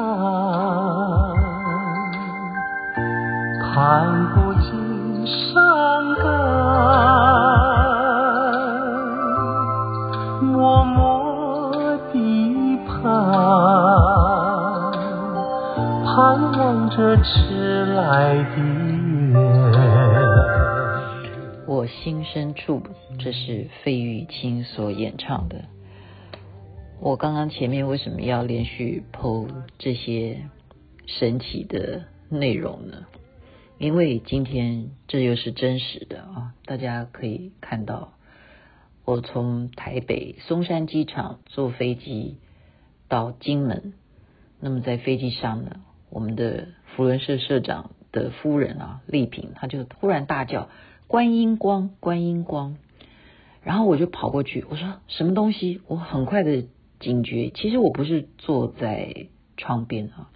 旁，看不尽山岗，默默地盼，盼望着迟来的月。我心深处，这是费玉清所演唱的。我刚刚前面为什么要连续 po 这些神奇的内容呢？因为今天这又是真实的啊！大家可以看到，我从台北松山机场坐飞机到金门，那么在飞机上呢，我们的福伦社社长的夫人啊，丽萍，她就突然大叫：“观音光，观音光！”然后我就跑过去，我说：“什么东西？”我很快的。警觉，其实我不是坐在窗边啊，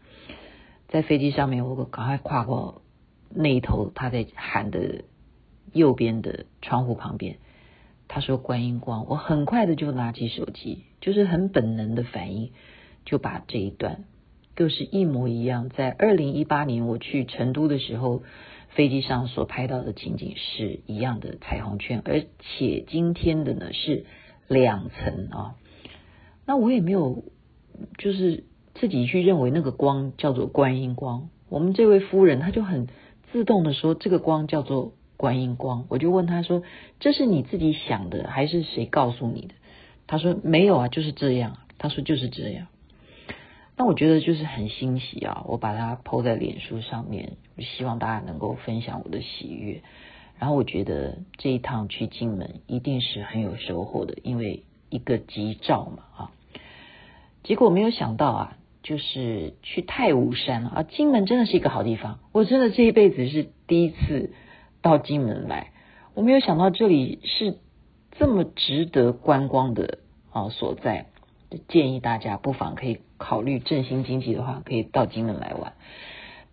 在飞机上面，我赶快跨过那一头他在喊的右边的窗户旁边。他说观音光，我很快的就拿起手机，就是很本能的反应，就把这一段就是一模一样，在二零一八年我去成都的时候，飞机上所拍到的情景是一样的彩虹圈，而且今天的呢是两层啊。那我也没有，就是自己去认为那个光叫做观音光。我们这位夫人，她就很自动的说这个光叫做观音光。我就问她说：“这是你自己想的，还是谁告诉你的？”她说：“没有啊，就是这样。”她说：“就是这样。”那我觉得就是很欣喜啊！我把它抛在脸书上面，希望大家能够分享我的喜悦。然后我觉得这一趟去金门一定是很有收获的，因为。一个吉兆嘛啊，结果没有想到啊，就是去太武山啊，金门真的是一个好地方。我真的这一辈子是第一次到金门来，我没有想到这里是这么值得观光的啊所在。建议大家不妨可以考虑振兴经济的话，可以到金门来玩。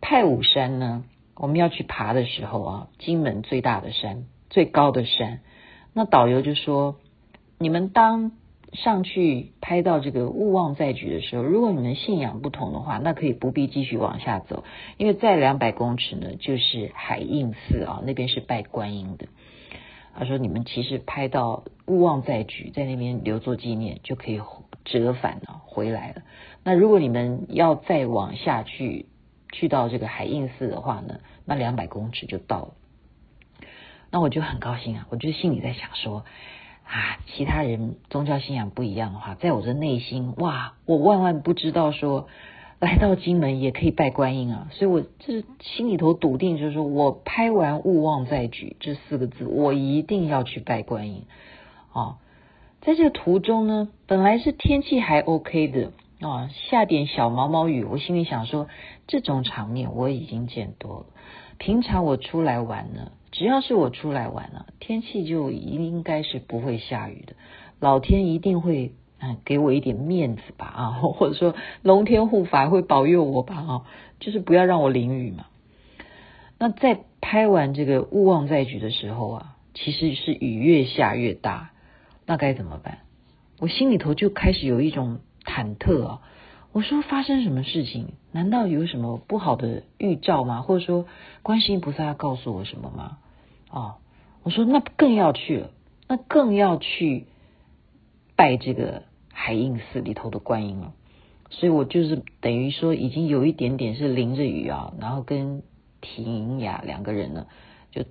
太武山呢，我们要去爬的时候啊，金门最大的山，最高的山，那导游就说。你们当上去拍到这个勿忘在举的时候，如果你们信仰不同的话，那可以不必继续往下走，因为在两百公尺呢，就是海印寺啊，那边是拜观音的。他说你们其实拍到勿忘在举，在那边留作纪念，就可以折返了回来了。那如果你们要再往下去，去到这个海印寺的话呢，那两百公尺就到了。那我就很高兴啊，我就心里在想说。啊，其他人宗教信仰不一样的话，在我的内心，哇，我万万不知道说来到金门也可以拜观音啊，所以我就是心里头笃定，就是说我拍完“勿忘在举”这四个字，我一定要去拜观音。哦，在这个途中呢，本来是天气还 OK 的啊，下点小毛毛雨，我心里想说，这种场面我已经见多了。平常我出来玩呢。只要是我出来玩了，天气就应该是不会下雨的。老天一定会嗯给我一点面子吧啊，或者说龙天护法会保佑我吧啊，就是不要让我淋雨嘛。那在拍完这个勿忘在举的时候啊，其实是雨越下越大，那该怎么办？我心里头就开始有一种忐忑啊。我说发生什么事情？难道有什么不好的预兆吗？或者说观世音菩萨要告诉我什么吗？哦，我说那更要去了，那更要去拜这个海印寺里头的观音了。所以我就是等于说已经有一点点是淋着雨啊，然后跟婷雅两个人呢就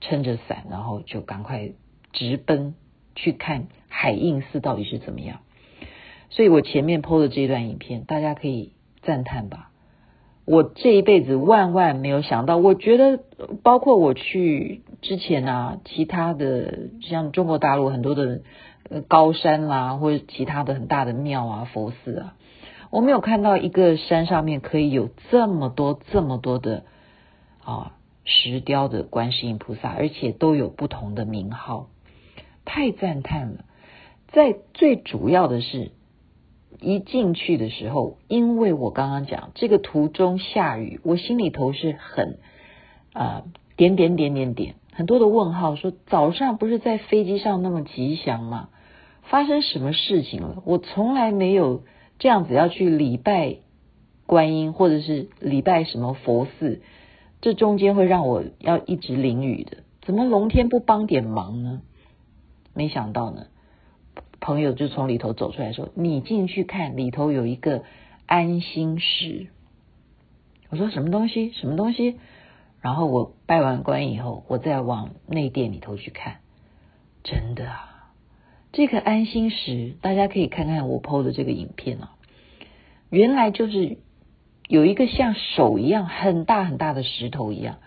撑着伞，然后就赶快直奔去看海印寺到底是怎么样。所以我前面 PO 的这一段影片，大家可以赞叹吧。我这一辈子万万没有想到，我觉得包括我去之前啊，其他的像中国大陆很多的高山啦、或者其他的很大的庙啊、佛寺啊，我没有看到一个山上面可以有这么多、这么多的啊石雕的观世音菩萨，而且都有不同的名号，太赞叹了。在最主要的是。一进去的时候，因为我刚刚讲这个途中下雨，我心里头是很啊、点点点点点很多的问号，说早上不是在飞机上那么吉祥吗？发生什么事情了？我从来没有这样子要去礼拜观音，或者是礼拜什么佛寺，这中间会让我要一直淋雨的，怎么龙天不帮点忙呢？没想到呢，朋友就从里头走出来说：“你进去看，里头有一个安心石。”我说：“什么东西？什么东西？”然后我拜完关以后，我再往内殿里头去看，真的啊，这个安心石，大家可以看看我 PO 的这个影片啊，原来就是有一个像手一样很大很大的石头一样，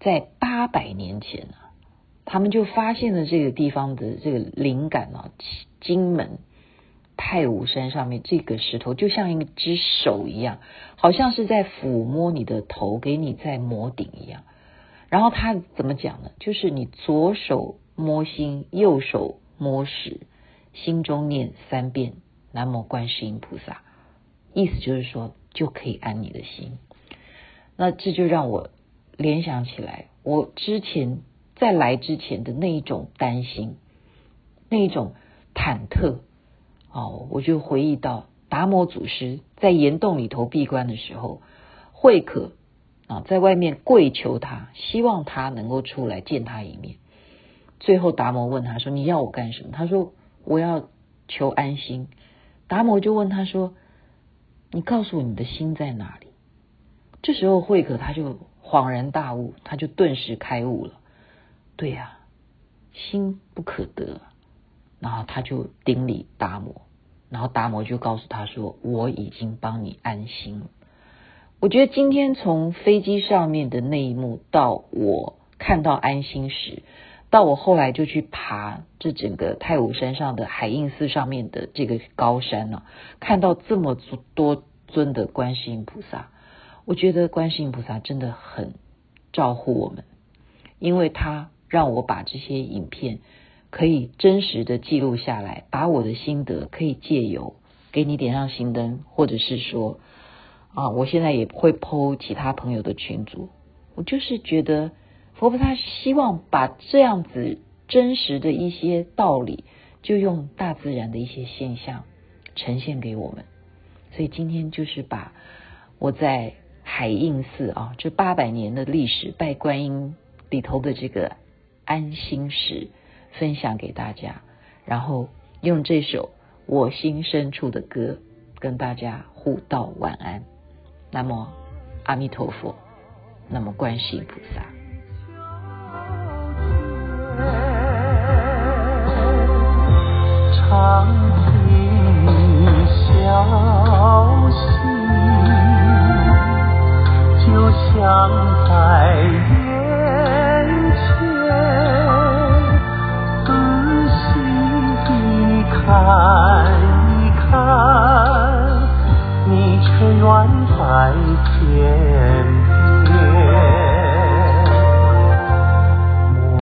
在八百年前啊。他们就发现了这个地方的这个灵感啊，金门太武山上面这个石头就像一只手一样，好像是在抚摸你的头，给你在摩顶一样。然后他怎么讲呢？就是你左手摸心，右手摸石，心中念三遍南无观世音菩萨，意思就是说就可以安你的心。那这就让我联想起来，我之前。在来之前的那一种担心，那一种忐忑，哦，我就回忆到达摩祖师在岩洞里头闭关的时候，慧可啊在外面跪求他，希望他能够出来见他一面。最后达摩问他说：“你要我干什么？”他说：“我要求安心。”达摩就问他说：“你告诉我你的心在哪里？”这时候慧可他就恍然大悟，他就顿时开悟了。对呀、啊，心不可得，然后他就顶礼达摩，然后达摩就告诉他说：“我已经帮你安心了。”我觉得今天从飞机上面的那一幕，到我看到安心石，到我后来就去爬这整个太武山上的海印寺上面的这个高山呢、看到这么多尊的观世音菩萨，我觉得观世音菩萨真的很照顾我们，因为他。让我把这些影片可以真实的记录下来，把我的心得可以借由给你点上心灯，或者是说啊，我现在也会 PO 其他朋友的群组。我就是觉得佛菩萨希望把这样子真实的一些道理，就用大自然的一些现象呈现给我们。所以今天就是把我在海印寺啊这八百年的历史拜观音里头的这个。安心时分享给大家，然后用这首我心深处的歌跟大家互道晚安。那么阿弥陀佛，那么观世音菩萨。常听消息，就像在。